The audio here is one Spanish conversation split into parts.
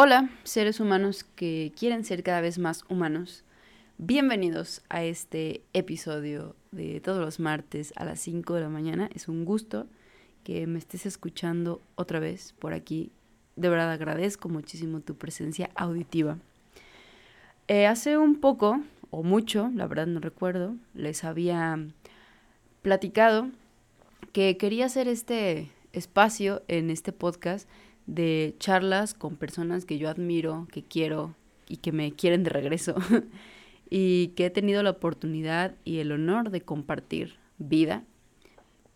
Hola, seres humanos que quieren ser cada vez más humanos. Bienvenidos a este episodio de todos los martes a las 5 de la mañana. Es un gusto que me estés escuchando otra vez por aquí. De verdad agradezco muchísimo tu presencia auditiva. Eh, hace un poco, o mucho, la verdad no recuerdo, les había platicado que quería hacer este espacio en este podcast de charlas con personas que yo admiro, que quiero y que me quieren de regreso y que he tenido la oportunidad y el honor de compartir vida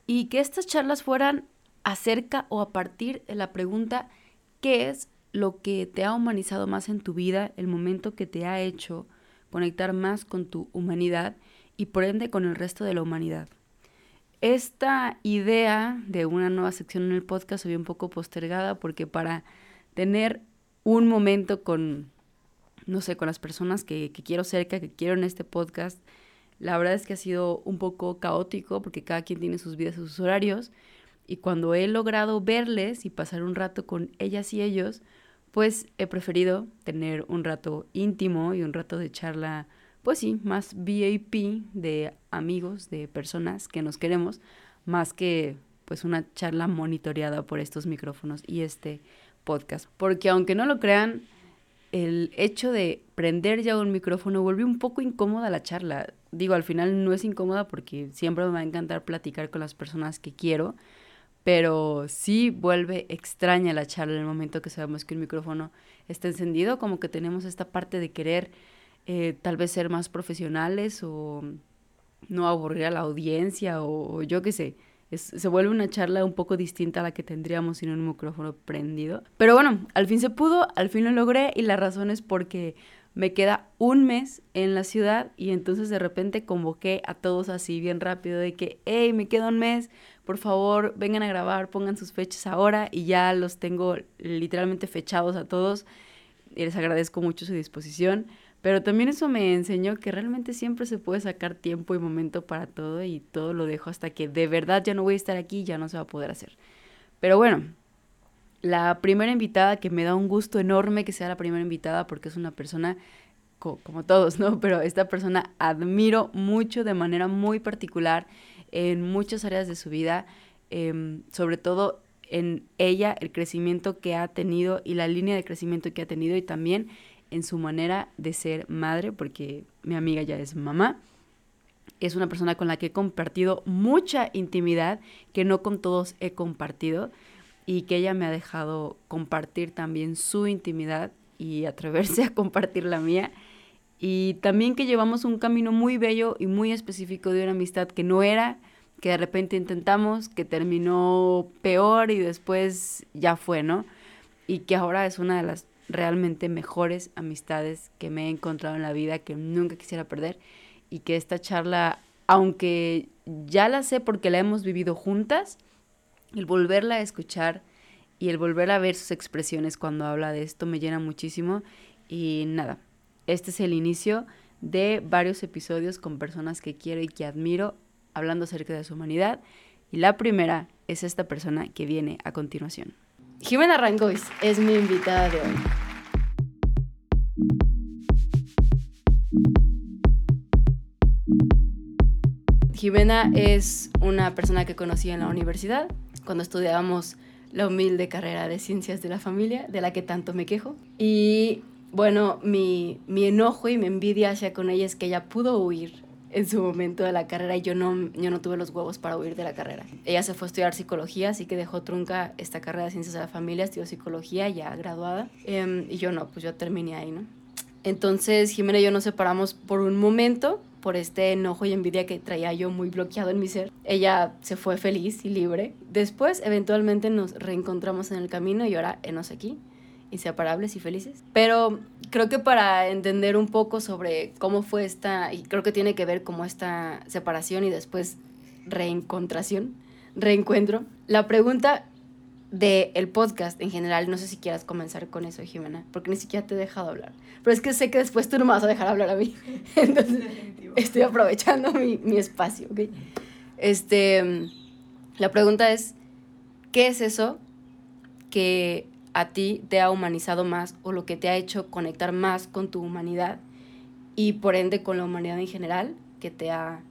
y que estas charlas fueran acerca o a partir de la pregunta ¿qué es lo que te ha humanizado más en tu vida, el momento que te ha hecho conectar más con tu humanidad y por ende con el resto de la humanidad? Esta idea de una nueva sección en el podcast se vio un poco postergada porque para tener un momento con, no sé, con las personas que, quiero cerca, que quiero en este podcast, la verdad es que ha sido un poco caótico porque cada quien tiene sus vidas sus horarios. Y cuando he logrado verles y pasar un rato con ellas y ellos, pues he preferido tener un rato íntimo y un rato de charla pues sí, más VIP de amigos, de personas que nos queremos, más que pues una charla monitoreada por estos micrófonos y este podcast. Porque aunque no lo crean, el hecho de prender ya un micrófono vuelve un poco incómoda la charla. Digo, al final no es incómoda porque siempre me va a encantar platicar con las personas que quiero, pero sí vuelve extraña la charla en el momento que sabemos que un micrófono está encendido, como que tenemos esta parte de querer eh, tal vez ser más profesionales o no aburrir a la audiencia o, yo qué sé. se vuelve una charla un poco distinta a la que tendríamos sin un micrófono prendido. Pero bueno, al fin se pudo, al fin lo logré y la razón es porque me queda un mes en la ciudad y entonces de repente convoqué a todos así bien rápido de que, hey, me queda un mes, por favor vengan a grabar, pongan sus fechas ahora y ya los tengo literalmente fechados a todos y les agradezco mucho su disposición. Pero también eso me enseñó que realmente siempre se puede sacar tiempo y momento para todo y todo lo dejo hasta que de verdad ya no voy a estar aquí ya no se va a poder hacer. Pero bueno, la primera invitada que me da un gusto enorme que sea la primera invitada porque es una persona como todos, ¿no? Pero esta persona admiro mucho de manera muy particular en muchas áreas de su vida, em, sobre todo en ella, el crecimiento que ha tenido y la línea de crecimiento que ha tenido y también en su manera de ser madre, porque mi amiga ya es mamá. Es una persona con la que he compartido mucha intimidad que no con todos he compartido y que ella me ha dejado compartir también su intimidad y atreverse a compartir la mía. Y también que llevamos un camino muy bello y muy específico de una amistad que no era, que de repente intentamos, que terminó peor y después ya fue, ¿no? Y que ahora es una de las realmente mejores amistades que me he encontrado en la vida que nunca quisiera perder y que esta charla, aunque ya la sé porque la hemos vivido juntas, el volverla a escuchar y el volver a ver sus expresiones cuando habla de esto me llena muchísimo y nada, este es el inicio de varios episodios con personas que quiero y que admiro hablando acerca de su humanidad y la primera es esta persona que viene a continuación. Jimena Rangois es mi invitada de hoy. Jimena es una persona que conocí en la universidad cuando estudiábamos la humilde carrera de ciencias de la familia, de la que tanto me quejo. Y bueno, mi, mi enojo y mi envidia hacia con ella es que ella pudo huir en su momento de la carrera y yo no, yo no tuve los huevos para huir de la carrera. Ella se fue a estudiar psicología, así que dejó trunca esta carrera de ciencias de la familia, estudió psicología ya graduada em, y yo no, pues yo terminé ahí, ¿no? Entonces Jimena y yo nos separamos por un momento por este enojo y envidia que traía yo muy bloqueado en mi ser. Ella se fue feliz y libre. Después, eventualmente, nos reencontramos en el camino y ahora enos aquí inseparables y felices. Pero creo que para entender un poco sobre cómo fue esta, y creo que tiene que ver como esta separación y después reencontración, reencuentro, la pregunta del el podcast en general, no sé si quieras comenzar con eso, Jimena, porque ni siquiera te he dejado hablar. Pero es que sé que después tú no me vas a dejar hablar a mí. Entonces, estoy aprovechando mi, mi espacio, ¿ok? Este, la pregunta es, ¿qué es eso que a ti te ha humanizado más o lo que te ha hecho conectar más con tu humanidad y por ende con la humanidad en general que te ha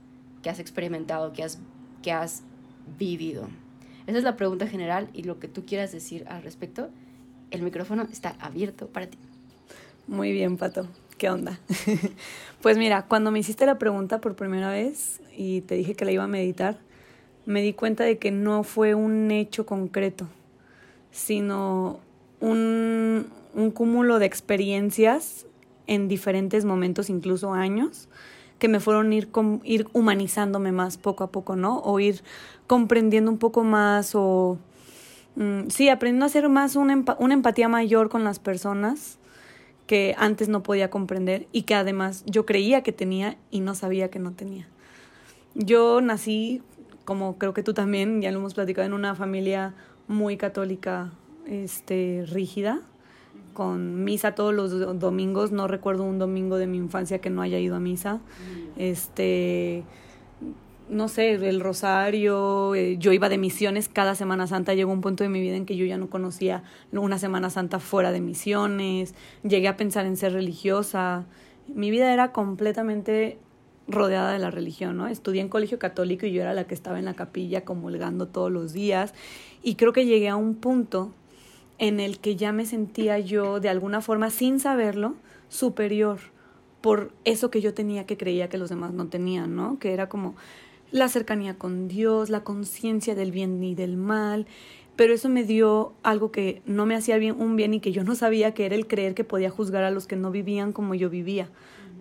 que has experimentado, que has que has vivido. Esa es la pregunta general y lo que tú quieras decir al respecto, el micrófono está abierto para ti. Muy bien, Pato. ¿Qué onda? pues mira, cuando me hiciste la pregunta por primera vez y te dije que la iba a meditar, me di cuenta de que no fue un hecho concreto, sino un, un cúmulo de experiencias en diferentes momentos, incluso años, que me fueron ir, ir humanizándome más poco a poco, ¿no? O ir comprendiendo un poco más o... Mm, sí, aprendiendo a hacer más una, una empatía mayor con las personas que antes no podía comprender y que además yo creía que tenía y no sabía que no tenía. Yo nací, como creo que tú también, ya lo hemos platicado, en una familia muy católica, este, rígida, con misa todos los domingos. No recuerdo un domingo de mi infancia que no haya ido a misa. Este, no sé, el rosario, eh, yo iba de misiones cada Semana Santa, llegó un punto de mi vida en que yo ya no conocía una Semana Santa fuera de misiones, llegué a pensar en ser religiosa, mi vida era completamente rodeada de la religión, ¿no? Estudié en colegio católico y yo era la que estaba en la capilla comulgando todos los días y creo que llegué a un punto en el que ya me sentía yo de alguna forma, sin saberlo, superior por eso que yo tenía que creía que los demás no tenían, ¿no? Que era como la cercanía con Dios, la conciencia del bien y del mal, pero eso me dio algo que no me hacía bien un bien y que yo no sabía que era el creer que podía juzgar a los que no vivían como yo vivía,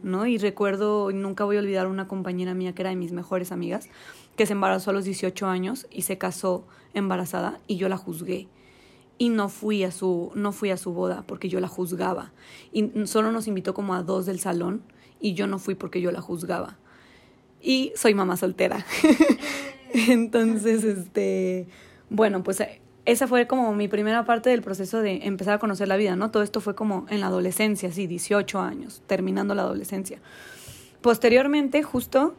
¿no? Y recuerdo, nunca voy a olvidar una compañera mía que era de mis mejores amigas, que se embarazó a los 18 años y se casó embarazada y yo la juzgué y no fui a su no fui a su boda porque yo la juzgaba. Y solo nos invitó como a dos del salón y yo no fui porque yo la juzgaba. Y soy mamá soltera. Entonces este bueno pues eh, esa fue como mi primera parte del proceso de empezar a conocer la vida no todo esto fue como en la adolescencia sí 18 años terminando la adolescencia. Posteriormente justo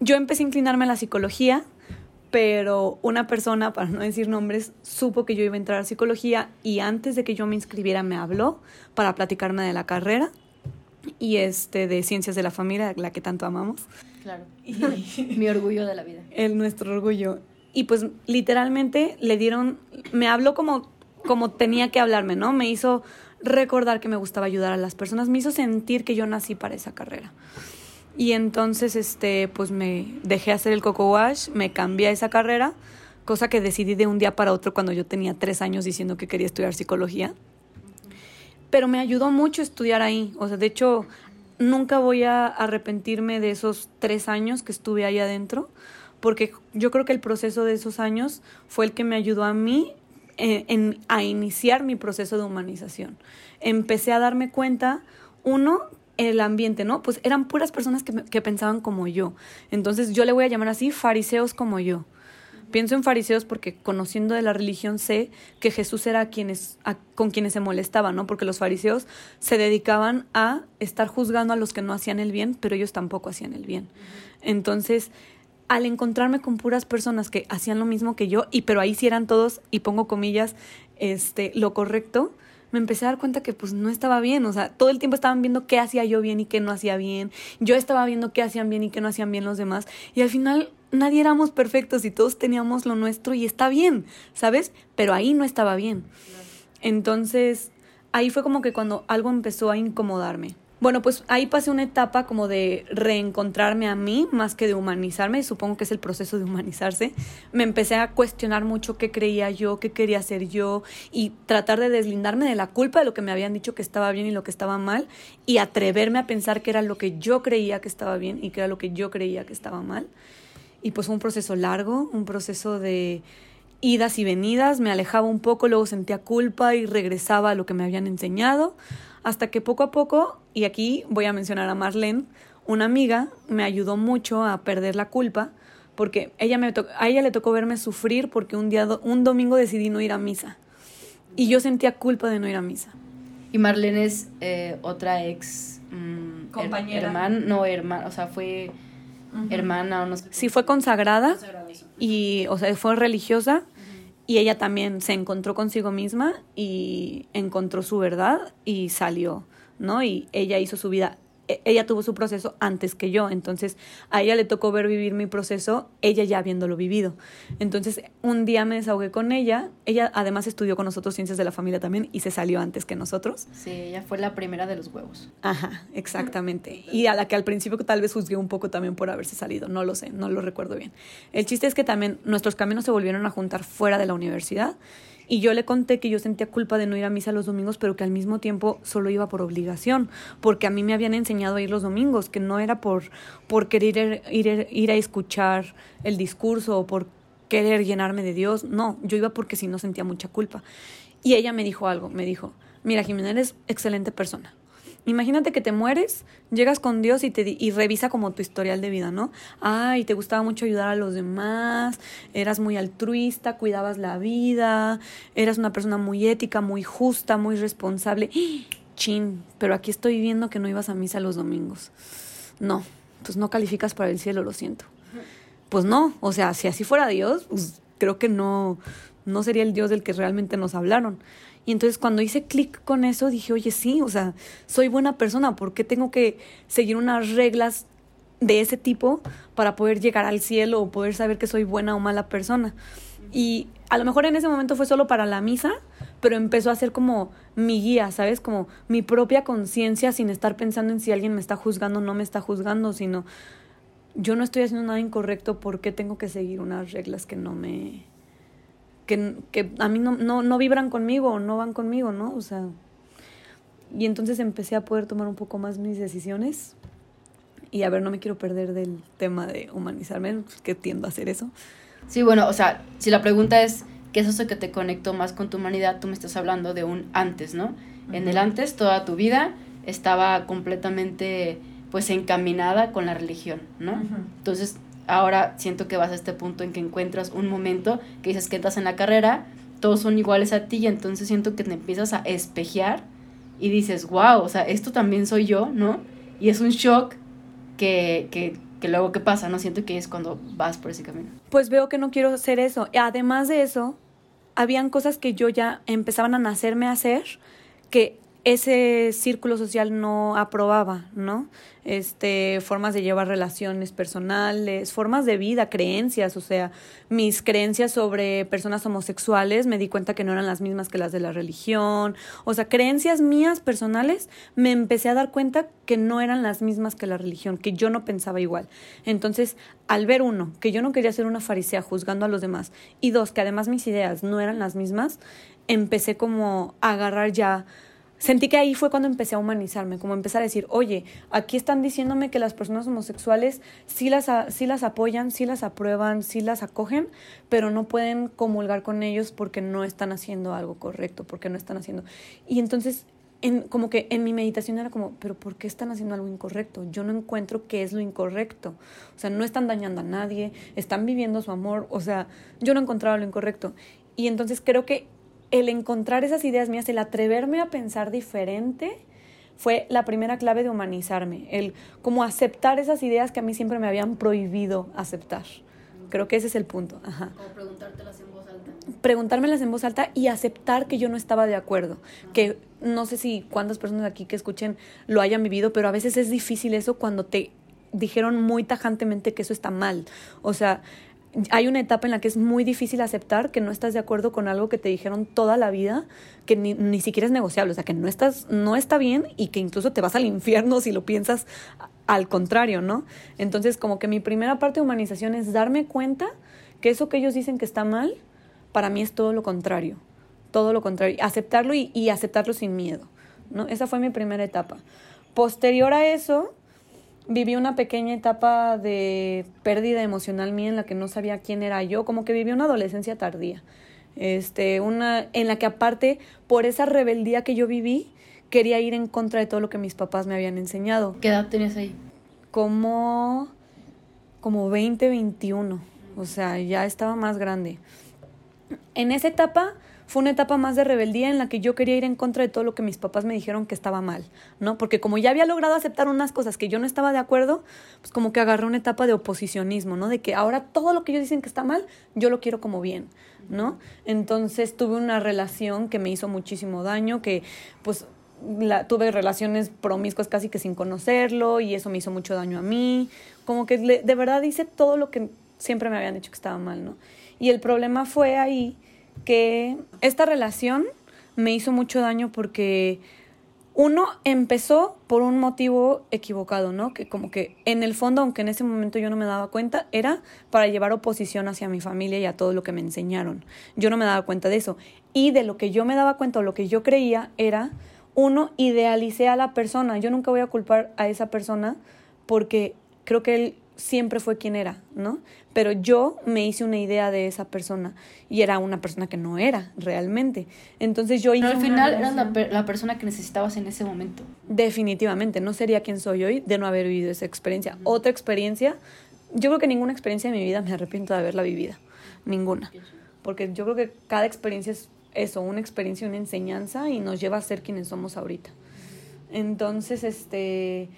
yo empecé a inclinarme a la psicología pero una persona, para no decir nombres, supo que yo iba a entrar a psicología y antes de que yo me inscribiera me habló para platicarme de la carrera y este de ciencias de la familia, la que tanto amamos. Claro. Mi orgullo de la vida. El nuestro orgullo. Y pues literalmente le dieron, me habló como, como tenía que hablarme, ¿no? Me hizo recordar que me gustaba ayudar a las personas, me hizo sentir que yo nací para esa carrera. Y entonces, este, pues me dejé hacer el coco wash, me cambié a esa carrera, cosa que decidí de un día para otro cuando yo tenía tres años diciendo que quería estudiar psicología. Pero me ayudó mucho estudiar ahí. O sea, de hecho, nunca voy a arrepentirme de esos tres años que estuve ahí adentro, porque yo creo que el proceso de esos años fue el que me ayudó a mí eh, a iniciar mi proceso de humanización. Empecé a darme cuenta, uno, el ambiente, ¿no? Pues eran puras personas que, que, pensaban como yo. Entonces yo le voy a llamar así fariseos como yo. Pienso en fariseos porque conociendo de la religión sé que Jesús era quienes, con quienes se molestaba, ¿no? Porque los fariseos se dedicaban a estar juzgando a los que no hacían el bien, pero ellos tampoco hacían el bien. Entonces, al encontrarme con puras personas que hacían lo mismo que yo, y pero ahí sí eran todos, y pongo comillas, este, lo correcto, me empecé a dar cuenta que pues no estaba bien, o sea, todo el tiempo estaban viendo qué hacía yo bien y qué no hacía bien, yo estaba viendo qué hacían bien y qué no hacían bien los demás, y al final nadie éramos perfectos y todos teníamos lo nuestro y está bien, ¿sabes? Pero ahí no estaba bien. Entonces, ahí fue como que cuando algo empezó a incomodarme. Bueno, pues ahí pasé una etapa como de reencontrarme a mí más que de humanizarme, supongo que es el proceso de humanizarse. Me empecé a cuestionar mucho qué creía yo, qué quería hacer yo y tratar de deslindarme de la culpa de lo que me habían dicho que estaba bien y lo que estaba mal y atreverme a pensar que era lo que yo creía que estaba bien y que era lo que yo creía que estaba mal. Y pues fue un proceso largo, un proceso de idas y venidas, me alejaba un poco, luego sentía culpa y regresaba a lo que me habían enseñado hasta que poco a poco, y aquí voy a mencionar a Marlene, una amiga me ayudó mucho a perder la culpa, porque ella me a ella le tocó verme sufrir porque un, día, un domingo decidí no ir a misa. Y yo sentía culpa de no ir a misa. Y Marlene es eh, otra ex mm, compañera. hermana, no hermana, o sea, fue hermana o no sé. Sí, fue consagrada. y, o sea, fue religiosa y ella también se encontró consigo misma y encontró su verdad y salió, ¿no? Y ella hizo su vida ella tuvo su proceso antes que yo, entonces a ella le tocó ver vivir mi proceso, ella ya habiéndolo vivido. Entonces un día me desahogué con ella, ella además estudió con nosotros ciencias de la familia también y se salió antes que nosotros. Sí, ella fue la primera de los huevos. Ajá, exactamente. Y a la que al principio tal vez juzgué un poco también por haberse salido, no lo sé, no lo recuerdo bien. El chiste es que también nuestros caminos se volvieron a juntar fuera de la universidad y yo le conté que yo sentía culpa de no ir a misa los domingos, pero que al mismo tiempo solo iba por obligación, porque a mí me habían enseñado a ir los domingos, que no era por, por querer ir, ir, a escuchar el discurso o por querer llenarme de Dios, no, yo iba porque si no sentía mucha culpa. Y ella me dijo algo, me dijo, mira, Jimena, eres excelente persona, Imagínate que te mueres, llegas con Dios y, te, y revisa como tu historial de vida, ¿no? Ay, te gustaba mucho ayudar a los demás, eras muy altruista, cuidabas la vida, eras una persona muy ética, muy justa, muy responsable. Chin, pero aquí estoy viendo que no ibas a misa los domingos. No, pues no calificas para el cielo, lo siento. Pues no, o sea, si así fuera Dios, pues creo que no, no sería el Dios del que realmente nos hablaron. Y entonces cuando hice clic con eso dije, oye, sí, o sea, soy buena persona, ¿por qué tengo que seguir unas reglas de ese tipo para poder llegar al cielo o poder saber que soy buena o mala persona? Y a lo mejor en ese momento fue solo para la misa, pero empezó a ser como mi guía, ¿sabes? Como mi propia conciencia sin estar pensando en si alguien me está juzgando o no me está juzgando, sino yo no estoy haciendo nada incorrecto, ¿por qué tengo que seguir unas reglas que no me que, que a mí no, no, no vibran conmigo no van conmigo, ¿no? O sea, y entonces empecé a poder tomar un poco más mis decisiones. Y a ver, no me quiero perder del tema de humanizarme, que tiendo a hacer eso. Sí, bueno, o sea, si la pregunta es, ¿qué es eso que te conectó más con tu humanidad? Tú me estás hablando de un antes, ¿no? En el antes, toda tu vida estaba completamente, pues, encaminada con la religión, ¿no? Entonces, ahora siento que vas a este punto en que encuentras un momento que dices que estás en la carrera, todos son iguales a ti y entonces siento que te empiezas a espejear y dices, wow, o sea, esto también soy yo, ¿no? Y es un shock que, que, que luego ¿qué pasa, ¿no? Siento que es cuando vas por ese camino. Pues veo que no quiero hacer eso. Además de eso, habían cosas que yo ya empezaban a nacerme a hacer que ese círculo social no aprobaba, ¿no? Este, formas de llevar relaciones personales, formas de vida, creencias, o sea, mis creencias sobre personas homosexuales me di cuenta que no eran las mismas que las de la religión, o sea, creencias mías personales me empecé a dar cuenta que no eran las mismas que la religión, que yo no pensaba igual. Entonces, al ver uno, que yo no quería ser una farisea juzgando a los demás, y dos, que además mis ideas no eran las mismas, empecé como a agarrar ya sentí que ahí fue cuando empecé a humanizarme, como empezar a decir, oye, aquí están diciéndome que las personas homosexuales sí las, sí las apoyan, sí las aprueban, sí las acogen, pero no pueden comulgar con ellos porque no están haciendo algo correcto, porque no están haciendo. Y entonces, en, como que en mi meditación era como, pero ¿por qué están haciendo algo incorrecto? Yo no encuentro qué es lo incorrecto. O sea, no están dañando a nadie, están viviendo su amor, o sea, yo no encontraba lo incorrecto. Y entonces creo que el encontrar esas ideas mías, el atreverme a pensar diferente, fue la primera clave de humanizarme, el como aceptar esas ideas que a mí siempre me habían prohibido aceptar. Creo que ese es el punto. Ajá. Como preguntártelas en voz alta. Preguntármelas en voz alta y aceptar que yo no estaba de acuerdo. Que no sé si cuántas personas aquí que escuchen lo hayan vivido, pero a veces es difícil eso cuando te dijeron muy tajantemente que eso está mal. O sea, hay una etapa en la que es muy difícil aceptar que no estás de acuerdo con algo que te dijeron toda la vida, que ni, ni, siquiera es negociable, o sea, que no, estás, no está bien y que incluso te vas al infierno si lo piensas al contrario, ¿no? Entonces, como que mi primera parte de humanización es darme cuenta que eso que ellos dicen que está mal, para mí es todo lo contrario, todo lo contrario, aceptarlo y, y aceptarlo sin miedo, ¿no? Esa fue mi primera etapa. Posterior a eso, viví una pequeña etapa de pérdida emocional mía en la que no sabía quién era yo, como que viví una adolescencia tardía. Este, una en la que aparte por esa rebeldía que yo viví, quería ir en contra de todo lo que mis papás me habían enseñado. ¿Qué edad tenías ahí? Como como 20, 21. O sea, ya estaba más grande. En esa etapa fue una etapa más de rebeldía en la que yo quería ir en contra de todo lo que mis papás me dijeron que estaba mal, ¿no? Porque como ya había logrado aceptar unas cosas que yo no estaba de acuerdo, pues como que agarré una etapa de oposicionismo, ¿no? De que ahora todo lo que ellos dicen que está mal, yo lo quiero como bien, ¿no? Entonces tuve una relación que me hizo muchísimo daño, que pues la, tuve relaciones promiscuas casi que sin conocerlo y eso me hizo mucho daño a mí, como que de verdad hice todo lo que siempre me habían dicho que estaba mal, ¿no? Y el problema fue ahí que esta relación me hizo mucho daño porque uno empezó por un motivo equivocado, ¿no? Que como que en el fondo, aunque en ese momento yo no me daba cuenta, era para llevar oposición hacia mi familia y a todo lo que me enseñaron. Yo no me daba cuenta de eso. Y de lo que yo me daba cuenta o lo que yo creía era, uno, idealicé a la persona. Yo nunca voy a culpar a esa persona porque creo que él siempre fue quien era, ¿no? Pero yo me hice una idea de esa persona y era una persona que no era realmente. Entonces yo hice... Pero al final eras la, la, persona que necesitabas en ese momento. Definitivamente, no sería quien soy hoy de no haber vivido esa experiencia. Otra experiencia, yo creo que ninguna experiencia de mi vida me arrepiento de haberla vivido, ninguna. Porque yo creo que cada experiencia es eso, una experiencia, una enseñanza y nos lleva a ser quienes somos ahorita. Entonces, este,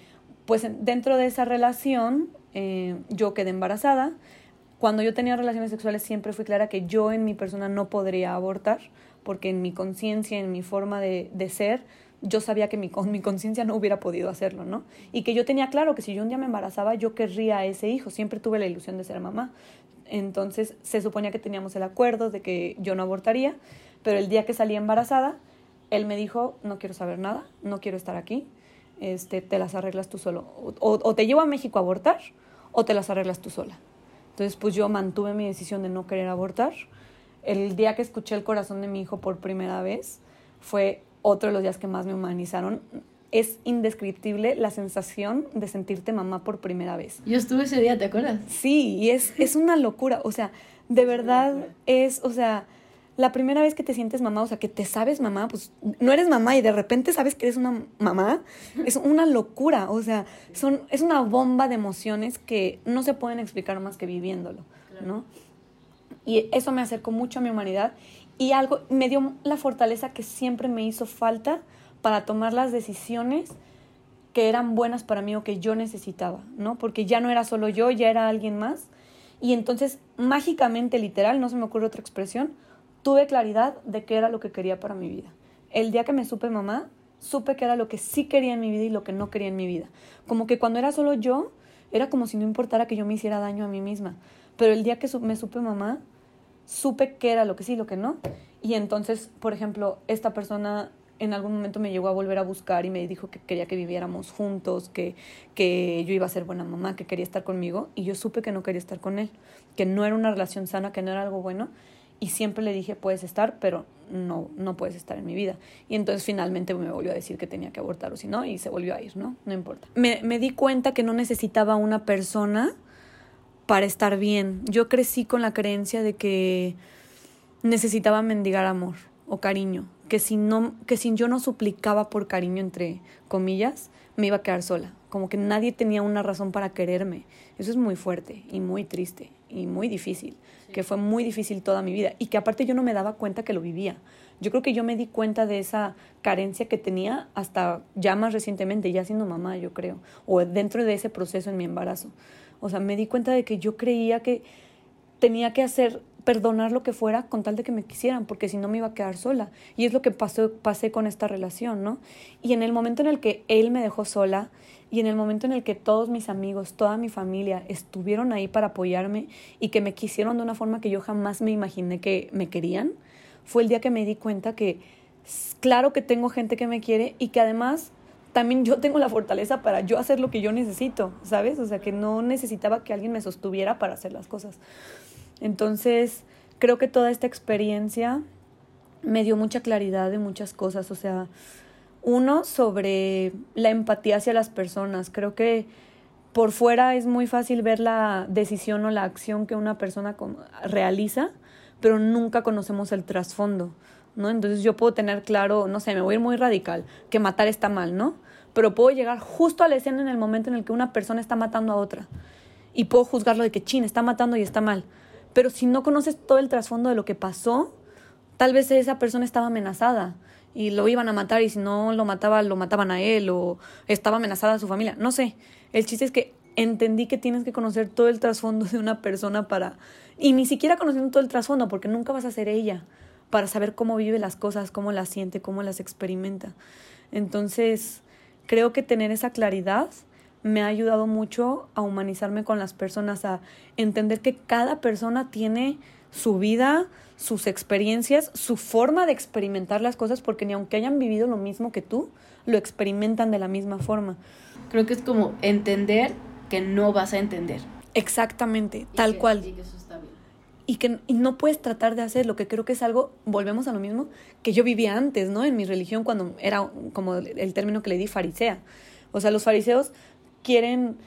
pues dentro de esa relación eh, yo quedé embarazada. Cuando yo tenía relaciones sexuales siempre fui clara que yo en mi persona no podría abortar, porque en mi conciencia, en mi forma de, de, ser, yo sabía que mi, con mi conciencia no hubiera podido hacerlo, ¿no? Y que yo tenía claro que si yo un día me embarazaba, yo querría a ese hijo. Siempre tuve la ilusión de ser mamá. Entonces se suponía que teníamos el acuerdo de que yo no abortaría, pero el día que salí embarazada, él me dijo, no quiero saber nada, no quiero estar aquí, este, te las arreglas tú solo. O, o, te llevo a México a abortar o te las arreglas tú sola. Entonces, pues yo mantuve mi decisión de no querer abortar. El día que escuché el corazón de mi hijo por primera vez fue otro de los días que más me humanizaron. Es indescriptible la sensación de sentirte mamá por primera vez. Yo estuve ese día, ¿te acuerdas? Sí, y es, es una locura. O sea, de verdad es, o sea, la primera vez que te sientes mamá, o sea, que te sabes mamá, pues no eres mamá y de repente sabes que eres una mamá, es una locura, o sea, son, es una bomba de emociones que no se pueden explicar más que viviéndolo, ¿no? Y eso me acercó mucho a mi humanidad y algo me dio la fortaleza que siempre me hizo falta para tomar las decisiones que eran buenas para mí o que yo necesitaba, ¿no? Porque ya no era solo yo, ya era alguien más. Y entonces, mágicamente, literal, no se me ocurre otra expresión, tuve claridad de qué era lo que quería para mi vida. El día que me supe mamá, supe que era lo que sí quería en mi vida y lo que no quería en mi vida. Como que cuando era solo yo, era como si no importara que yo me hiciera daño a mí misma. Pero el día que me supe mamá, supe qué era lo que sí y lo que no. Y entonces, por ejemplo, esta persona en algún momento me llegó a volver a buscar y me dijo que quería que viviéramos juntos, que, que yo iba a ser buena mamá, que quería estar conmigo. Y yo supe que no quería estar con él, que no era una relación sana, que no era algo bueno y siempre le dije, puedes estar, pero no, no puedes estar en mi vida. Y entonces finalmente me volvió a decir que tenía que abortar o si no, y se volvió a ir, ¿no? No importa. Me, me di cuenta que no necesitaba una persona para estar bien. Yo crecí con la creencia de que necesitaba mendigar amor o cariño, que si, no, que si yo no suplicaba por cariño, entre comillas, me iba a quedar sola. Como que nadie tenía una razón para quererme. Eso es muy fuerte y muy triste y muy difícil que fue muy difícil toda mi vida y que aparte yo no me daba cuenta que lo vivía. Yo creo que yo me di cuenta de esa carencia que tenía hasta ya más recientemente, ya siendo mamá, yo creo, o dentro de ese proceso en mi embarazo. O sea, me di cuenta de que yo creía que tenía que hacer perdonar lo que fuera con tal de que me quisieran, porque si no me iba a quedar sola. Y es lo que pasé con esta relación, ¿no? Y en el momento en el que él me dejó sola y en el momento en el que todos mis amigos, toda mi familia estuvieron ahí para apoyarme y que me quisieron de una forma que yo jamás me imaginé que me querían, fue el día que me di cuenta que claro que tengo gente que me quiere y que además también yo tengo la fortaleza para yo hacer lo que yo necesito, ¿sabes? O sea, que no necesitaba que alguien me sostuviera para hacer las cosas. Entonces, creo que toda esta experiencia me dio mucha claridad de muchas cosas, o sea, uno sobre la empatía hacia las personas. Creo que por fuera es muy fácil ver la decisión o la acción que una persona realiza, pero nunca conocemos el trasfondo, ¿no? Entonces yo puedo tener claro, no sé, me voy a ir muy radical, que matar está mal, ¿no? Pero puedo llegar justo a la escena en el momento en el que una persona está matando a otra y puedo juzgarlo de que chin, está matando y está mal. Pero si no conoces todo el trasfondo de lo que pasó, tal vez esa persona estaba amenazada y lo iban a matar y si no lo mataba, lo mataban a él o estaba amenazada su familia. No sé. El chiste es que entendí que tienes que conocer todo el trasfondo de una persona para... Y ni siquiera conociendo todo el trasfondo, porque nunca vas a ser ella, para saber cómo vive las cosas, cómo las siente, cómo las experimenta. Entonces, creo que tener esa claridad me ha ayudado mucho a humanizarme con las personas, a entender que cada persona tiene su vida, sus experiencias, su forma de experimentar las cosas, porque ni aunque hayan vivido lo mismo que tú, lo experimentan de la misma forma. Creo que es como entender que no vas a entender. Exactamente, tal cual. Y que eso está bien. Y que y no puedes tratar de hacer lo que creo que es algo, volvemos a lo mismo, que yo vivía antes, ¿no? En mi religión, cuando era como el término que le di farisea. O sea, los fariseos quieren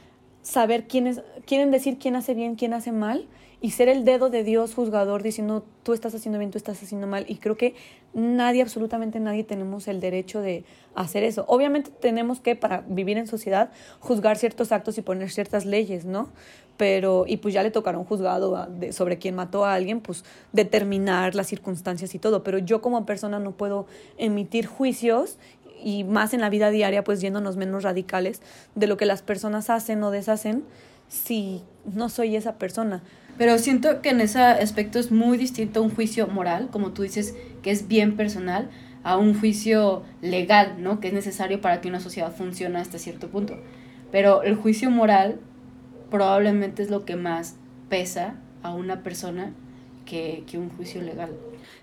saber quién es, quieren decir quién hace bien, quién hace mal, y ser el dedo de Dios juzgador diciendo tú estás haciendo bien, tú estás haciendo mal. Y creo que nadie, absolutamente nadie, tenemos el derecho de hacer eso. Obviamente tenemos que, para vivir en sociedad, juzgar ciertos actos y poner ciertas leyes, ¿no? Pero, y pues ya le tocará un juzgado de, sobre quien mató a alguien, pues determinar las circunstancias y todo. Pero yo como persona no puedo emitir juicios y más en la vida diaria, pues yéndonos menos radicales de lo que las personas hacen o deshacen si no soy esa persona. Pero siento que en ese aspecto es muy distinto un juicio moral, como tú dices, que es bien personal, a un juicio legal, ¿no? Que es necesario para que una sociedad funcione hasta cierto punto. Pero el juicio moral probablemente es lo que más pesa a una persona que, que un juicio legal.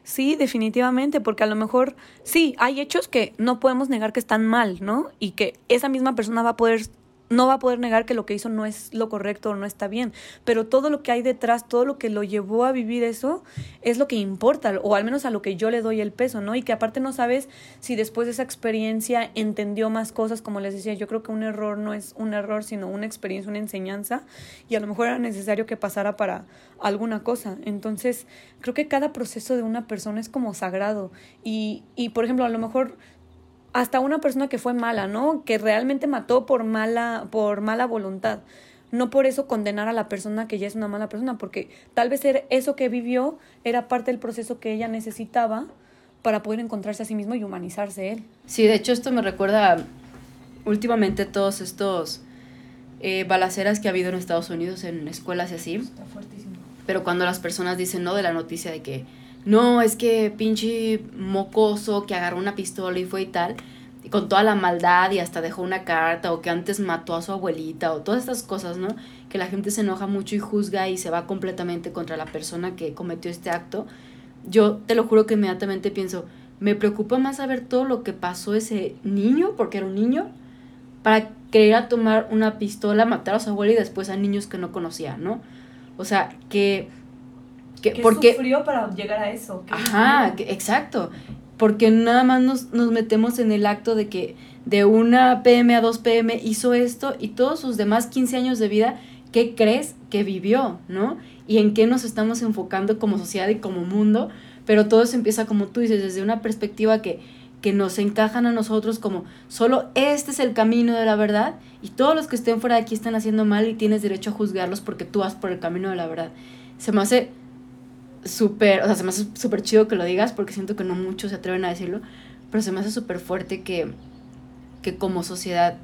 Sí, definitivamente, porque a lo mejor sí, hay hechos que no podemos negar que están mal, ¿no? Y que esa misma persona va a poder no va a poder negar que lo que hizo no es lo correcto o no está bien, pero todo lo que hay detrás, todo lo que lo llevó a vivir eso, es lo que importa, o al menos a lo que yo le doy el peso, ¿no? Y que aparte no sabes si después de esa experiencia entendió más cosas, como les decía, yo creo que un error no es un error, sino una experiencia, una enseñanza, y a lo mejor era necesario que pasara para alguna cosa. Entonces, creo que cada proceso de una persona es como sagrado, y, y por ejemplo, a lo mejor hasta una persona que fue mala, ¿no? Que realmente mató por mala, por mala voluntad. No por eso condenar a la persona que ya es una mala persona, porque tal vez eso que vivió era parte del proceso que ella necesitaba para poder encontrarse a sí mismo y humanizarse él. Sí, de hecho esto me recuerda últimamente todos estos eh, balaceras que ha habido en Estados Unidos en escuelas y así. Está fuertísimo. Pero cuando las personas dicen no de la noticia de que no, es que pinche mocoso que agarró una pistola y fue y tal, y con toda la maldad y hasta dejó una carta, o que antes mató a su abuelita, o todas estas cosas, ¿no? Que la gente se enoja mucho y juzga y se va completamente contra la persona que cometió este acto. Yo te lo juro que inmediatamente pienso, me preocupa más saber todo lo que pasó ese niño, porque era un niño, para querer tomar una pistola, matar a su abuela y después a niños que no conocía, ¿no? O sea, que que, ¿Qué porque, sufrió para llegar a eso? Ajá, exacto. Porque nada más nos, nos metemos en el acto de que de una PM a 2 PM hizo esto y todos sus demás 15 años de vida, ¿qué crees que vivió? ¿No? Y en qué nos estamos enfocando como sociedad y como mundo. Pero todo se empieza, como tú dices, desde una perspectiva que, que nos encajan a nosotros como solo este es el camino de la verdad y todos los que estén fuera de aquí están haciendo mal y tienes derecho a juzgarlos porque tú vas por el camino de la verdad. Se me hace súper, o sea, se me hace súper chido que lo digas porque siento que no muchos se atreven a decirlo, pero se me hace súper fuerte que, que como sociedad,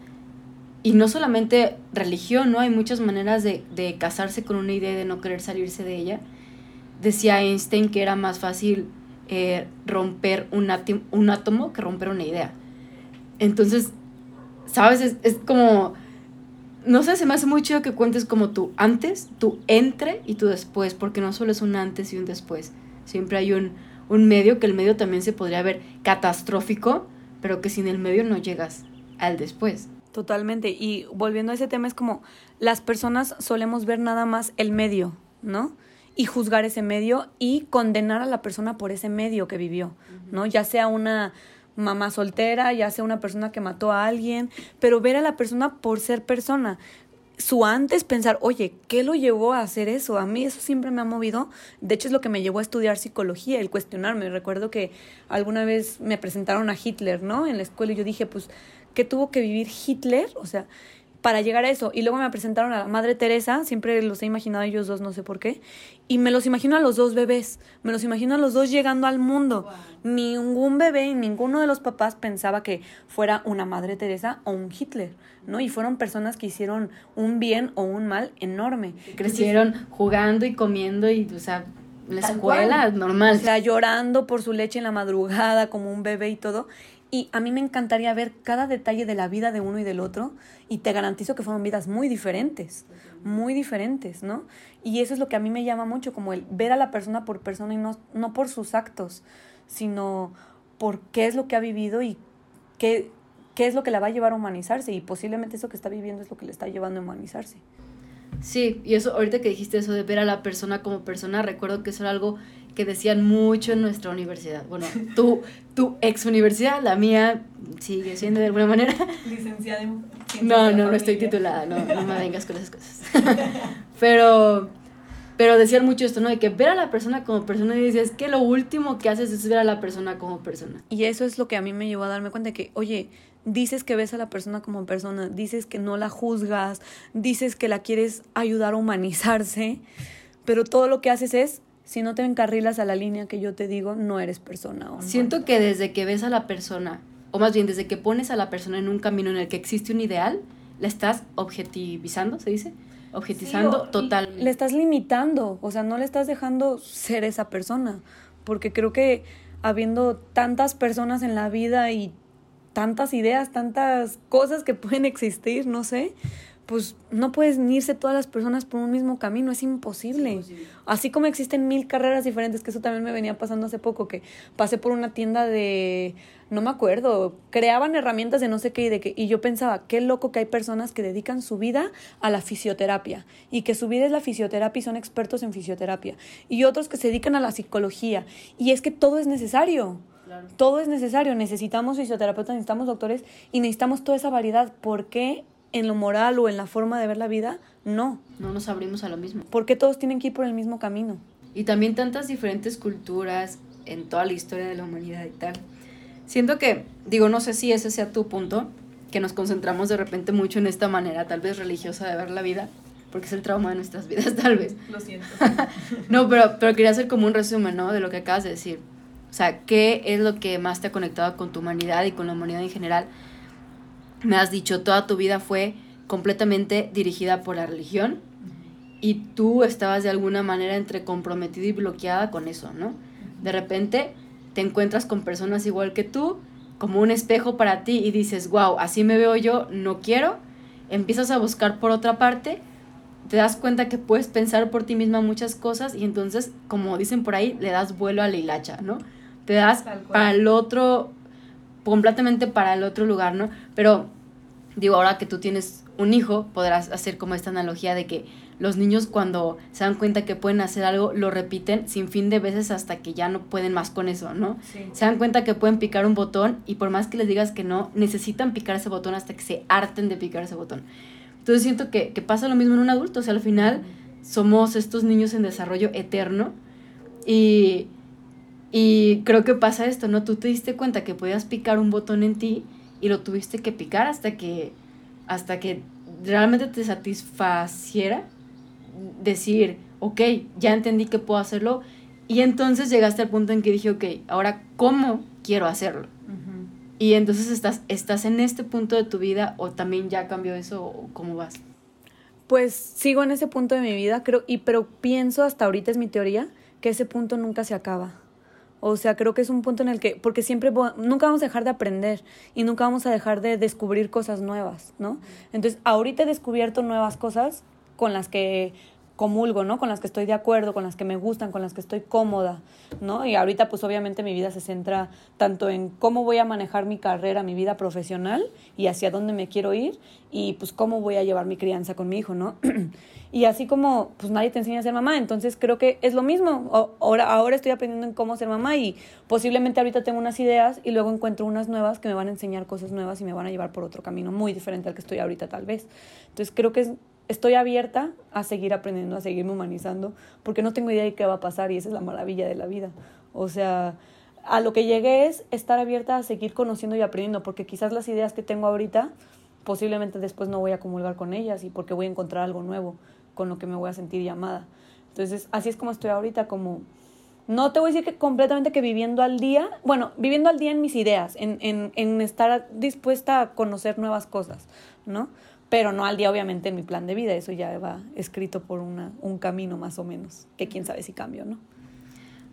y no solamente religión, ¿no? Hay muchas maneras de, de casarse con una idea de no querer salirse de ella. Decía Einstein que era más fácil eh, romper un, un átomo que romper una idea. Entonces, ¿sabes? Es, es como no sé, se me hace muy chido que cuentes como tú antes, tu entre y tu después, porque no solo es un antes y un después. Siempre hay un, un medio que el medio también se podría ver catastrófico, pero que sin el medio no llegas al después. Totalmente. Y volviendo a ese tema, es como las personas solemos ver nada más el medio, ¿no? Y juzgar ese medio y condenar a la persona por ese medio que vivió, ¿no? Ya sea una mamá soltera, ya sea una persona que mató a alguien, pero ver a la persona por ser persona. Su antes pensar, oye, ¿qué lo llevó a hacer eso? A mí eso siempre me ha movido. De hecho, es lo que me llevó a estudiar psicología, el cuestionarme. Recuerdo que alguna vez me presentaron a Hitler, ¿no? En la escuela y yo dije, pues, ¿qué tuvo que vivir Hitler? O sea, para llegar a eso. Y luego me presentaron a la Madre Teresa, siempre los he imaginado ellos dos, no sé por qué, y me los imagino a los dos bebés, me los imagino a los dos llegando al mundo. Ningún bebé, ninguno de los papás pensaba que fuera una Madre Teresa o un Hitler, ¿no? Y fueron personas que hicieron un bien o un mal enorme. Crecieron jugando y comiendo y, o sea, la escuela normal. O sea, llorando por su leche en la madrugada como un bebé y todo. Y a mí me encantaría ver cada detalle de la vida de uno y del otro y te garantizo que fueron vidas muy diferentes, muy diferentes, ¿no? Y eso es lo que a mí me llama mucho, como el ver a la persona por persona y no, no por sus actos, sino por qué es lo que ha vivido y qué, qué es lo que la va a llevar a humanizarse y posiblemente eso que está viviendo es lo que le está llevando a humanizarse. Sí, y eso, ahorita que dijiste eso de ver a la persona como persona, recuerdo que eso era algo que decían mucho en nuestra universidad. Bueno, tu, tu ex universidad, la mía sigue siendo de alguna manera. Licenciada en No, no, no estoy titulada, no, no me vengas con esas cosas. pero, pero decían mucho esto, ¿no? De que ver a la persona como persona y decías que lo último que haces es ver a la persona como persona. Y eso es lo que a mí me llevó a darme cuenta de que, oye, dices que ves a la persona como persona, dices que no la juzgas, dices que la quieres ayudar a humanizarse, pero todo lo que haces es si no te encarrilas a la línea que yo te digo, no eres persona. ¿o Siento que desde que ves a la persona, o más bien desde que pones a la persona en un camino en el que existe un ideal, la estás objetivizando, ¿se dice? Objetizando total. Le estás limitando, o sea, no le estás dejando ser esa persona, porque creo que habiendo tantas personas en la vida y tantas ideas, tantas cosas que pueden existir, no sé, pues no puedes irse todas las personas por un mismo camino, es imposible. Así como existen mil carreras diferentes, que eso también me venía pasando hace poco, que pasé por una tienda de, no me acuerdo, creaban herramientas de no sé qué y de qué, y yo pensaba, qué loco que hay personas que dedican su vida a la fisioterapia, y que su vida es la fisioterapia y son expertos en fisioterapia, y otros que se dedican a la psicología, y es que todo es necesario. Todo es necesario, necesitamos fisioterapeutas, necesitamos doctores y necesitamos toda esa variedad. ¿Por qué en lo moral o en la forma de ver la vida, no. No nos abrimos a lo mismo. Porque todos tienen que ir por el mismo camino. Y también tantas diferentes culturas en toda la historia de la humanidad y tal. Siento que, digo, no sé si ese sea tu punto, que nos concentramos de repente mucho en esta manera tal vez religiosa de ver la vida, porque es el trauma de nuestras vidas tal vez. Lo siento. no, pero, pero quería hacer como un resumen, ¿no? De lo que acabas de decir. O sea, ¿qué es lo que más te ha conectado con tu humanidad y con la humanidad en general? Me has dicho, toda tu vida fue completamente dirigida por la religión y tú estabas de alguna manera entre comprometida y bloqueada con eso, ¿no? De repente te encuentras con personas igual que tú, como un espejo para ti y dices, wow, así me veo yo, no quiero, empiezas a buscar por otra parte, te das cuenta que puedes pensar por ti misma muchas cosas y entonces, como dicen por ahí, le das vuelo a la hilacha, ¿no? Te das para el otro, completamente para el otro lugar, ¿no? Pero digo, ahora que tú tienes un hijo, podrás hacer como esta analogía de que los niños cuando se dan cuenta que pueden hacer algo, lo repiten sin fin de veces hasta que ya no pueden más con eso, ¿no? Se dan cuenta que pueden picar un botón y por más que les digas que no, necesitan picar ese botón hasta que se harten de picar ese botón. Entonces siento que, que pasa lo mismo en un adulto, o sea, al final somos estos niños en desarrollo eterno y, y creo que pasa esto, ¿no? Tú te diste cuenta que podías picar un botón en ti y lo tuviste que picar hasta que, hasta que realmente te satisfaciera decir, ok, ya entendí que puedo hacerlo y entonces llegaste al punto en que dije, ok, ahora cómo quiero hacerlo. Y entonces estás, estás en este punto de tu vida o también ya cambió eso o cómo vas. Pues sigo en ese punto de mi vida, creo, y pero pienso hasta ahorita es mi teoría que ese punto nunca se acaba. O sea, creo que es un punto en el que, porque siempre, nunca vamos a dejar de aprender y nunca vamos a dejar de descubrir cosas nuevas, ¿no? Entonces, ahorita he descubierto nuevas cosas con las que comulgo, ¿no? Con las que estoy de acuerdo, con las que me gustan, con las que estoy cómoda, ¿no? Y ahorita pues obviamente mi vida se centra tanto en cómo voy a manejar mi carrera, mi vida profesional y hacia dónde me quiero ir y pues cómo voy a llevar mi crianza con mi hijo, ¿no? y así como pues nadie te enseña a ser mamá, entonces creo que es lo mismo. Ahora, ahora estoy aprendiendo en cómo ser mamá y posiblemente ahorita tengo unas ideas y luego encuentro unas nuevas que me van a enseñar cosas nuevas y me van a llevar por otro camino muy diferente al que estoy ahorita tal vez. Entonces creo que es estoy abierta a seguir aprendiendo, a seguirme humanizando, porque no tengo idea de qué va a pasar y esa es la maravilla de la vida. O sea, a lo que llegué es estar abierta a seguir conociendo y aprendiendo, porque quizás las ideas que tengo ahorita posiblemente después no voy a comulgar con ellas y porque voy a encontrar algo nuevo con lo que me voy a sentir llamada. Entonces, así es como estoy ahorita, como no te voy a decir que completamente que viviendo al día, bueno, viviendo al día en mis ideas, en, en, en estar dispuesta a conocer nuevas cosas, ¿no? Pero no al día, obviamente, en mi plan de vida, eso ya va escrito por una, un camino más o menos, que quién sabe si cambio, ¿no?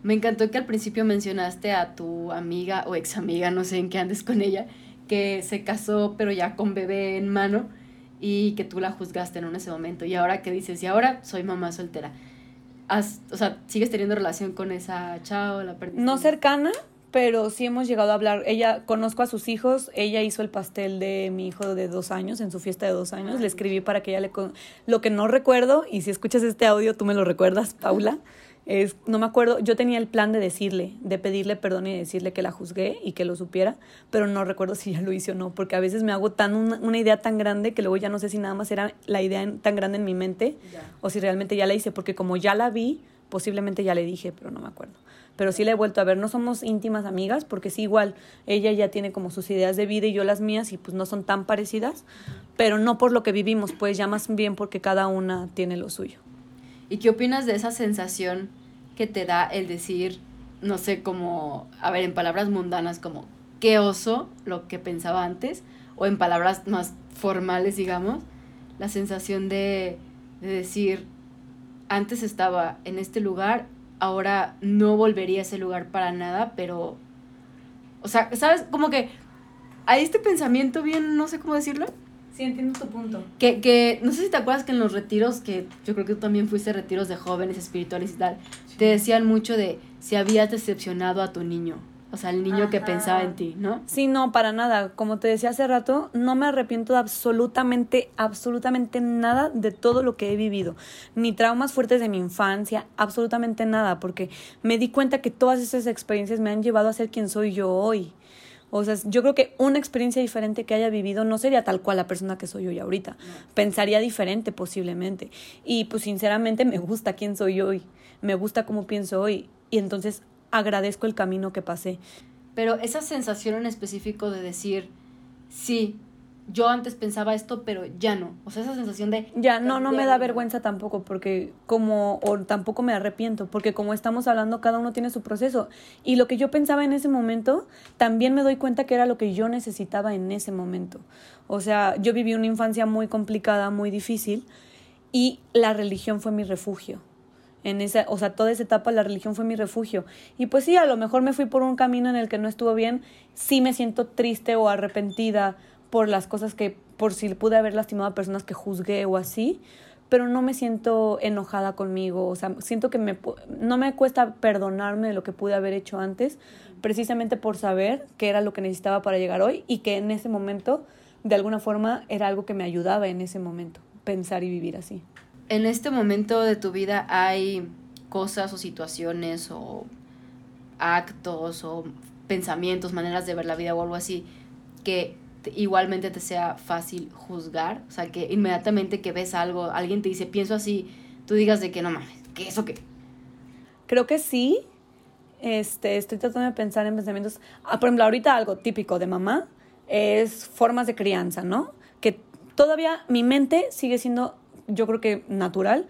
Me encantó que al principio mencionaste a tu amiga o ex amiga, no sé en qué andes con ella, que se casó pero ya con bebé en mano y que tú la juzgaste en ese momento. Y ahora que dices, y ahora soy mamá soltera. o sea, ¿sigues teniendo relación con esa chao? La no cercana, pero sí hemos llegado a hablar. Ella, conozco a sus hijos, ella hizo el pastel de mi hijo de dos años, en su fiesta de dos años. Le escribí para que ella le... Lo que no recuerdo, y si escuchas este audio, tú me lo recuerdas, Paula. Es, no me acuerdo, yo tenía el plan de decirle, de pedirle perdón y decirle que la juzgué y que lo supiera, pero no recuerdo si ya lo hice o no, porque a veces me hago tan una, idea tan grande que luego ya no sé si nada más era la idea tan grande en mi mente o si realmente ya la hice, porque como ya la vi, posiblemente ya le dije, pero no me acuerdo. Pero sí la he vuelto a ver, no somos íntimas amigas, porque sí igual ella ya tiene como sus ideas de vida y yo las mías y pues no son tan parecidas, pero no por lo que vivimos, pues ya más bien porque cada una tiene lo suyo. ¿Y qué opinas de esa sensación que te da el decir, no sé, como, a ver, en palabras mundanas, como, qué oso lo que pensaba antes, o en palabras más formales, digamos, la sensación de, de decir, antes estaba en este lugar, ahora no volvería a ese lugar para nada, pero, o sea, ¿sabes? Como que hay este pensamiento bien, no sé cómo decirlo, Sí, entiendo tu punto. Que, que, no sé si te acuerdas que en los retiros, que yo creo que tú también fuiste retiros de jóvenes espirituales y tal, te decían mucho de si habías decepcionado a tu niño. O sea, el niño que pensaba en ti, ¿no? Sí, no, para nada. Como te decía hace rato, no me arrepiento de absolutamente, absolutamente nada de todo lo que he vivido. Ni traumas fuertes de mi infancia, absolutamente nada, porque me di cuenta que todas esas experiencias me han llevado a ser quien soy yo hoy. O sea, yo creo que una experiencia diferente que haya vivido no sería tal cual la persona que soy hoy ahorita. Pensaría diferente posiblemente. Y pues sinceramente me gusta quién soy hoy. Me gusta cómo pienso hoy. Y entonces agradezco el camino que pasé. Pero esa sensación en específico de decir, sí, yo antes pensaba esto, pero ya no. O sea, esa sensación de... Ya, no, no me da vergüenza tampoco, porque como, o tampoco me arrepiento, porque como estamos hablando, cada uno tiene su proceso. Y lo que yo pensaba en ese momento, también me doy cuenta que era lo que yo necesitaba en ese momento. O sea, yo viví una infancia muy complicada, muy difícil, y la religión fue mi refugio. En esa, o sea, toda esa etapa la religión fue mi refugio. Y pues sí, a lo mejor me fui por un camino en el que no estuvo bien, sí me siento triste o arrepentida por las cosas que, por si pude haber lastimado a personas que juzgué o así, pero no me siento enojada conmigo, o sea, siento que me, no me cuesta perdonarme de lo que pude haber hecho antes, precisamente por saber que era lo que necesitaba para llegar hoy y que en ese momento, de alguna forma, era algo que me ayudaba en ese momento, pensar y vivir así. En este momento de tu vida hay cosas o situaciones o actos o pensamientos, maneras de ver la vida o algo así que igualmente te sea fácil juzgar. O sea, que inmediatamente que ves algo, alguien te dice, pienso así, tú digas de que no mames, ¿qué eso qué? Creo que sí. Este, estoy tratando de pensar en pensamientos. Ah, por ejemplo, ahorita algo típico de mamá es formas de crianza, ¿no? Que todavía mi mente sigue siendo, yo creo que natural,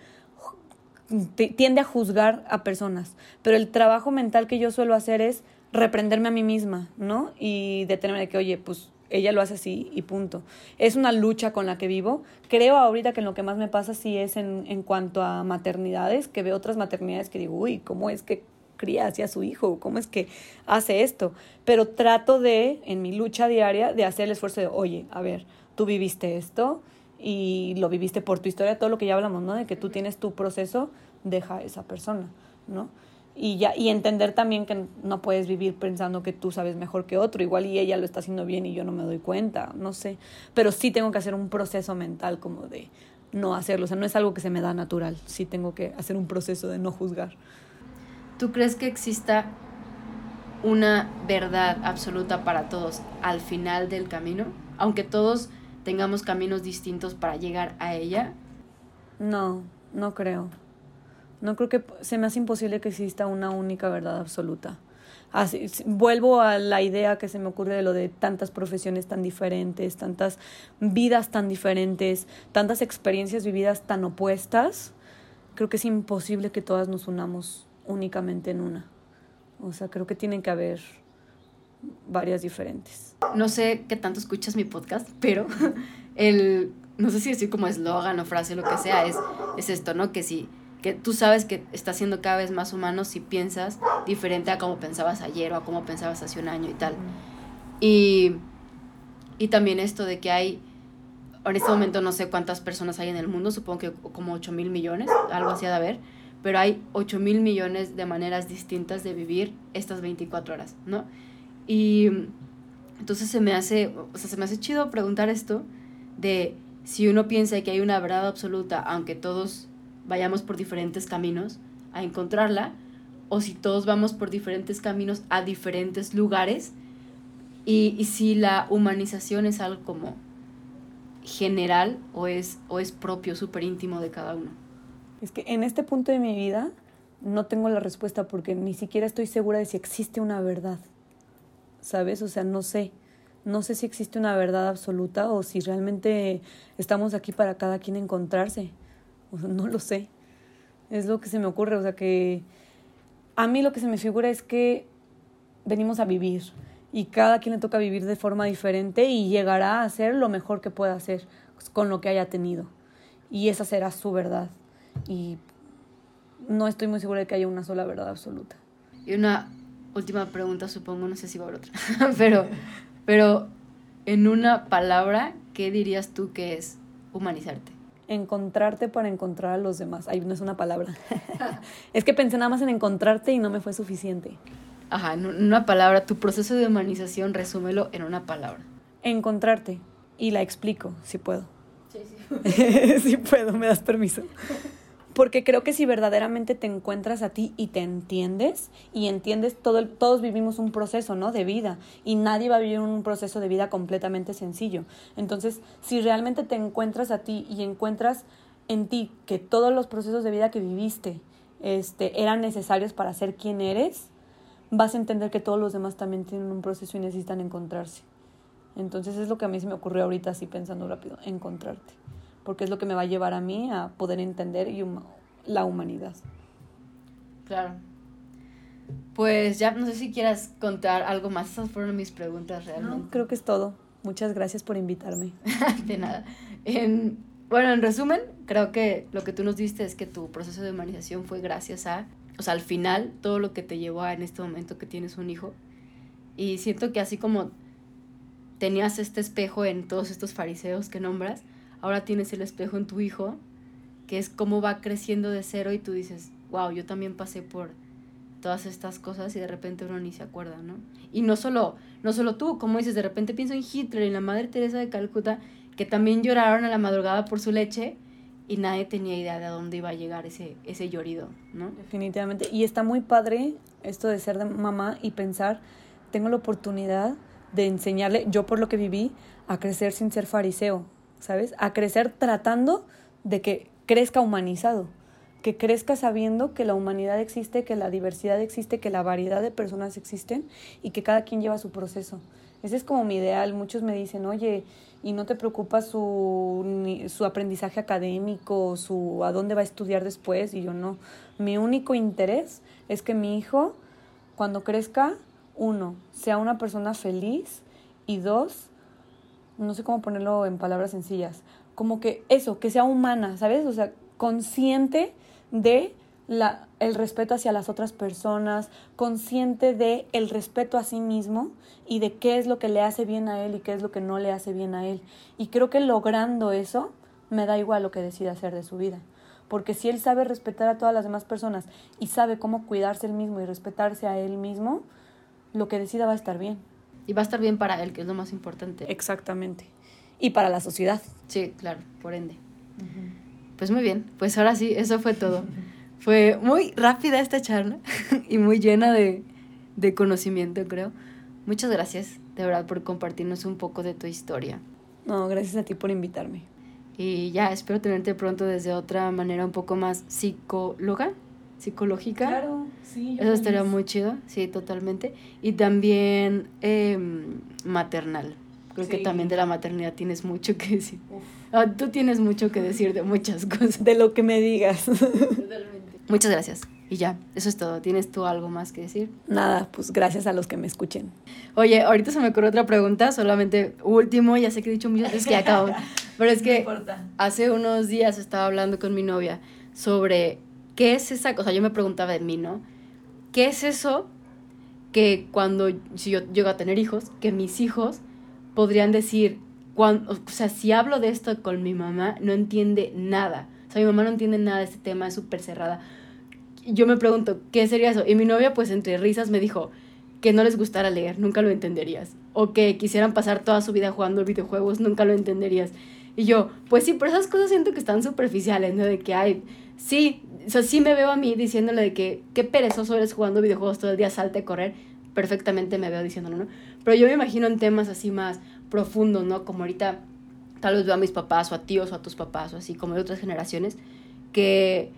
tiende a juzgar a personas. Pero el trabajo mental que yo suelo hacer es reprenderme a mí misma, ¿no? Y detenerme de que, oye, pues ella lo hace así y punto. Es una lucha con la que vivo. Creo ahorita que lo que más me pasa sí es en, en cuanto a maternidades, que veo otras maternidades que digo, uy, ¿cómo es que cría hacia su hijo? ¿Cómo es que hace esto? Pero trato de, en mi lucha diaria, de hacer el esfuerzo de, oye, a ver, tú viviste esto y lo viviste por tu historia, todo lo que ya hablamos, ¿no? De que tú tienes tu proceso, deja a esa persona, ¿no? y ya y entender también que no puedes vivir pensando que tú sabes mejor que otro igual y ella lo está haciendo bien y yo no me doy cuenta no sé pero sí tengo que hacer un proceso mental como de no hacerlo o sea no es algo que se me da natural sí tengo que hacer un proceso de no juzgar tú crees que exista una verdad absoluta para todos al final del camino aunque todos tengamos caminos distintos para llegar a ella no no creo no creo que se me hace imposible que exista una única verdad absoluta. Así, vuelvo a la idea que se me ocurre de lo de tantas profesiones tan diferentes, tantas vidas tan diferentes, tantas experiencias vividas tan opuestas. Creo que es imposible que todas nos unamos únicamente en una. O sea, creo que tienen que haber varias diferentes. No sé qué tanto escuchas mi podcast, pero el, no sé si decir como eslogan o frase, lo que sea, es, es esto, ¿no? Que si que tú sabes que estás siendo cada vez más humano si piensas diferente a como pensabas ayer o a como pensabas hace un año y tal. Y, y también esto de que hay, en este momento no sé cuántas personas hay en el mundo, supongo que como 8 mil millones, algo así de haber, pero hay 8 mil millones de maneras distintas de vivir estas 24 horas, ¿no? Y entonces se me hace, o sea, se me hace chido preguntar esto de si uno piensa que hay una verdad absoluta, aunque todos vayamos por diferentes caminos a encontrarla, o si todos vamos por diferentes caminos a diferentes lugares, y, y si la humanización es algo como general o es, o es propio, súper íntimo de cada uno. Es que en este punto de mi vida no tengo la respuesta porque ni siquiera estoy segura de si existe una verdad. ¿Sabes? O sea, no sé. No sé si existe una verdad absoluta o si realmente estamos aquí para cada quien encontrarse. no lo sé. Es lo que se me ocurre. O sea que a mí lo que se me figura es que venimos a vivir y cada quien le toca vivir de forma diferente y llegará a hacer lo mejor que pueda hacer con lo que haya tenido. Y esa será su verdad. Y no estoy muy segura de que haya una sola verdad absoluta. Y una última pregunta, supongo, no sé si va a haber otra, pero, pero en una palabra, ¿qué dirías tú que es humanizarte? encontrarte para encontrar a los demás. Ahí no es una palabra. es que pensé nada más en encontrarte y no me fue suficiente. Ajá, en una palabra, tu proceso de humanización, resúmelo en una palabra. Encontrarte. Y la explico, si puedo. Sí, sí. sí puedo, me das permiso. Porque creo que si verdaderamente te encuentras a ti y te entiendes, y entiendes todo, todos vivimos un proceso, ¿no? De vida, y nadie va a vivir un proceso de vida completamente sencillo. Entonces, si realmente te encuentras a ti y encuentras en ti que todos los procesos de vida que viviste este, eran necesarios para ser quien eres, vas a entender que todos los demás también tienen un proceso y necesitan encontrarse. Entonces es lo que a mí se me ocurrió ahorita así pensando rápido, encontrarte porque es lo que me va a llevar a mí a poder entender la humanidad. Claro. Pues ya no sé si quieras contar algo más. Esas fueron mis preguntas realmente. No, creo que es todo. Muchas gracias por invitarme. de nada. bueno, en resumen, creo que lo que tú nos diste es que tu proceso de humanización fue gracias a, o sea, al final, todo lo que te llevó a en este momento que tienes un hijo. Y siento que así como tenías este espejo en todos estos fariseos que nombras, ahora tienes el espejo en tu hijo, que es cómo va creciendo de cero y tú dices, wow, yo también pasé por todas estas cosas y de repente uno ni se acuerda, ¿no? Y no solo, no solo tú, como dices, de repente pienso en Hitler, en la Madre Teresa de Calcuta, que también lloraron a la madrugada por su leche y nadie tenía idea de a dónde iba a llegar ese, ese llorido, ¿no? Definitivamente. Y está muy padre esto de ser mamá y pensar, tengo la oportunidad de enseñarle, yo por lo que viví, a crecer sin ser fariseo. ¿Sabes? A crecer tratando de que crezca humanizado, que crezca sabiendo que la humanidad existe, que la diversidad existe, que la variedad de personas existen y que cada quien lleva su proceso. Ese es como mi ideal. Muchos me dicen, oye, ¿y no te preocupa su, su aprendizaje académico, su a dónde va a estudiar después? Y yo no. Mi único interés es que mi hijo, cuando crezca, uno, sea una persona feliz y dos, no sé cómo ponerlo en palabras sencillas, como que eso, que sea humana, ¿sabes? O sea, consciente de la, el respeto hacia las otras personas, consciente de el respeto a sí mismo y de qué es lo que le hace bien a él y qué es lo que no le hace bien a él. Y creo que logrando eso, me da igual lo que decida hacer de su vida. Porque si él sabe respetar a todas las demás personas y sabe cómo cuidarse él mismo y respetarse a él mismo, lo que decida va a estar bien. Y va a estar bien para él, que es lo más importante. Exactamente. Y para la sociedad. Sí, claro, por ende. Pues muy bien, pues ahora sí, eso fue todo. fue muy rápida esta charla y muy llena de, de conocimiento, creo. Muchas gracias, de verdad, por compartirnos un poco de tu historia. No, gracias a ti por invitarme. Y ya, espero tenerte pronto desde otra manera un poco más psicóloga. Psicológica. Claro, sí. Eso estaría muy chido, sí, totalmente. Y también em, maternal. Creo que también de la maternidad tienes mucho que decir. Ah, tú tienes mucho que decir de muchas cosas. De lo que me digas. Muchas gracias. Y ya, eso es todo. ¿Tienes tú algo más que decir? Nada, pues gracias a los que me escuchen. Oye, ahorita se me ocurrió otra pregunta, solamente último, ya sé que he dicho muchas veces que acabo. Pero es que hace unos días estaba hablando con mi novia sobre qué es esa cosa. Yo me preguntaba de mí, ¿no? ¿Qué es eso que cuando si yo llego a tener hijos, que mis hijos podrían decir, cuando, o sea, si hablo de esto con mi mamá, no entiende nada. O sea, mi mamá no entiende nada de este tema, es súper cerrada. Yo me pregunto, ¿qué sería eso? Y mi novia, pues entre risas, me dijo que no les gustara leer, nunca lo entenderías. O que quisieran pasar toda su vida jugando videojuegos, nunca lo entenderías. Y yo, pues sí, pero esas cosas siento que están superficiales, ¿no? De que, ay, sí, o sea, sí me veo a mí diciéndole de que, qué perezoso eres jugando videojuegos todo el día, salte a correr. Perfectamente me veo diciéndolo, ¿no? Pero yo me imagino en temas así más profundos, ¿no? Como ahorita tal vez veo a mis papás o a tíos o a tus papás o así como de otras generaciones que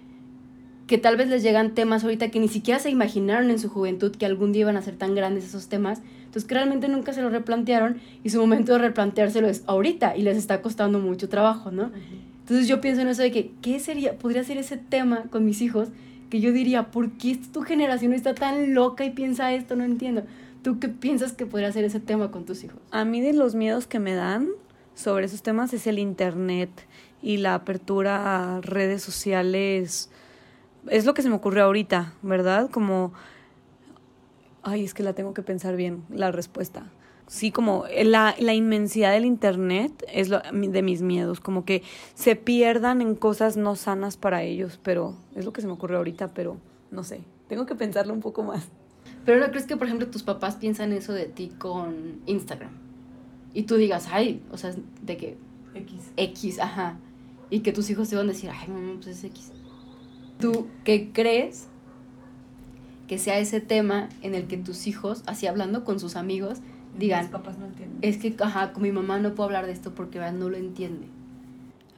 que tal vez les llegan temas ahorita que ni siquiera se imaginaron en su juventud que algún día iban a ser tan grandes esos temas, entonces que realmente nunca se lo replantearon y su momento de replanteárselo es ahorita y les está costando mucho trabajo, ¿no? Entonces yo pienso en eso de que, ¿qué sería? Podría ser ese tema con mis hijos que yo diría, ¿por qué tu generación está tan loca y piensa esto? No entiendo. ¿Tú qué piensas que podría ser ese tema con tus hijos? A mí de los miedos que me dan sobre esos temas es el internet y la apertura a redes sociales. Es lo que se me ocurrió ahorita, ¿verdad? Como, ay, es que la tengo que pensar bien, la respuesta. Sí, como la, la inmensidad del internet es lo, de mis miedos, como que se pierdan en cosas no sanas para ellos, pero es lo que se me ocurrió ahorita, pero no sé, tengo que pensarlo un poco más. Pero ¿no crees que, por ejemplo, tus papás piensan eso de ti con Instagram? Y tú digas, ay, o sea, de que X. X, ajá. Y que tus hijos te van a decir, ay, mamá, pues es X. ¿Tú qué crees que sea ese tema en el que tus hijos, así hablando con sus amigos, digan, papás no entienden. es que, ajá, con mi mamá no puedo hablar de esto porque ¿verdad? no lo entiende?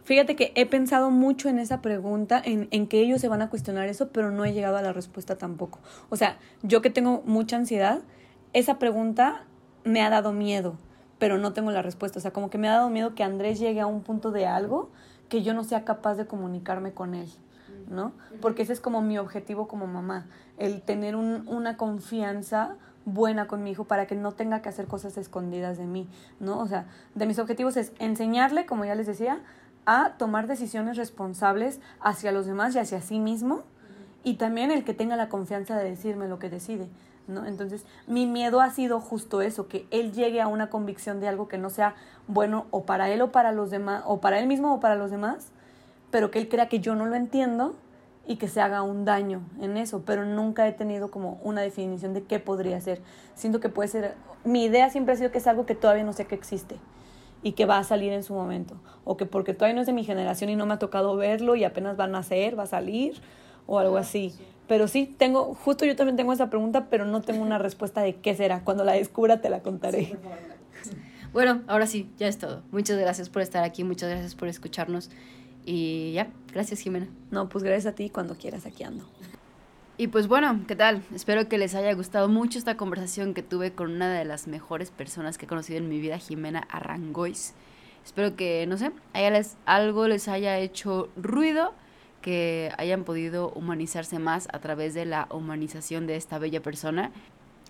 Fíjate que he pensado mucho en esa pregunta, en, en que ellos se van a cuestionar eso, pero no he llegado a la respuesta tampoco. O sea, yo que tengo mucha ansiedad, esa pregunta me ha dado miedo, pero no tengo la respuesta. O sea, como que me ha dado miedo que Andrés llegue a un punto de algo que yo no sea capaz de comunicarme con él, ¿no? Porque ese es como mi objetivo como mamá, el tener un, una confianza buena con mi hijo para que no tenga que hacer cosas escondidas de mí, ¿no? O sea, de mis objetivos es enseñarle, como ya les decía, a tomar decisiones responsables hacia los demás y hacia sí mismo y también el que tenga la confianza de decirme lo que decide, ¿no? Entonces, mi miedo ha sido justo eso, que él llegue a una convicción de algo que no sea bueno o para él o para los demás, o para él mismo o para los demás, pero que él crea que yo no lo entiendo y que se haga un daño en eso, pero nunca he tenido como una definición de qué podría ser. Siento que puede ser, mi idea siempre ha sido que es algo que todavía no sé que existe y que va a salir en su momento, o que porque todavía no es de mi generación y no me ha tocado verlo y apenas va a nacer, va a salir, o algo así. Pero sí, tengo, justo yo también tengo esa pregunta, pero no tengo una respuesta de qué será. Cuando la descubra te la contaré. Bueno, ahora sí, ya es todo. Muchas gracias por estar aquí, muchas gracias por escucharnos. Y ya, gracias Jimena. No, pues gracias a ti cuando quieras, aquí. Y pues bueno, ¿qué tal? Espero que les haya gustado mucho esta conversación que tuve con una de las mejores personas que he conocido en mi vida, Jimena Arrangois. Espero que, no sé, haya les, algo les haya hecho ruido, que hayan podido humanizarse más a través de la humanización de esta bella persona.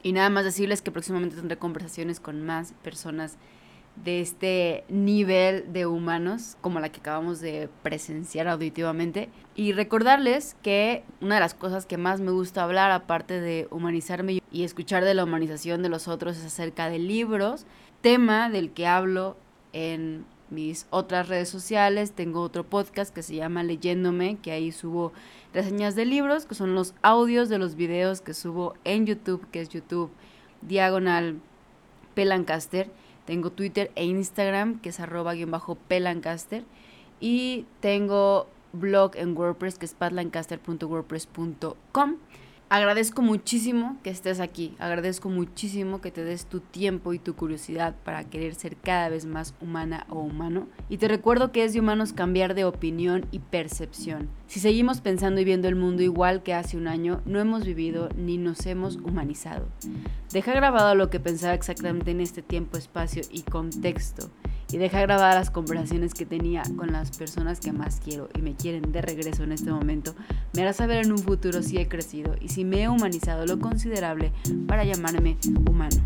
Y nada más decirles que próximamente tendré conversaciones con más personas de este nivel de humanos como la que acabamos de presenciar auditivamente y recordarles que una de las cosas que más me gusta hablar aparte de humanizarme y escuchar de la humanización de los otros es acerca de libros, tema del que hablo en mis otras redes sociales, tengo otro podcast que se llama Leyéndome, que ahí subo reseñas de libros, que son los audios de los videos que subo en YouTube, que es YouTube diagonal Pelancaster. Tengo Twitter e Instagram, que es arroba guion bajo Pelancaster. Y tengo blog en WordPress, que es patlancaster.wordpress.com. Agradezco muchísimo que estés aquí, agradezco muchísimo que te des tu tiempo y tu curiosidad para querer ser cada vez más humana o humano. Y te recuerdo que es de humanos cambiar de opinión y percepción. Si seguimos pensando y viendo el mundo igual que hace un año, no hemos vivido ni nos hemos humanizado. Deja grabado lo que pensaba exactamente en este tiempo, espacio y contexto y deja grabadas las conversaciones que tenía con las personas que más quiero y me quieren de regreso en este momento, me hará saber en un futuro si he crecido y si me he humanizado lo considerable para llamarme humano.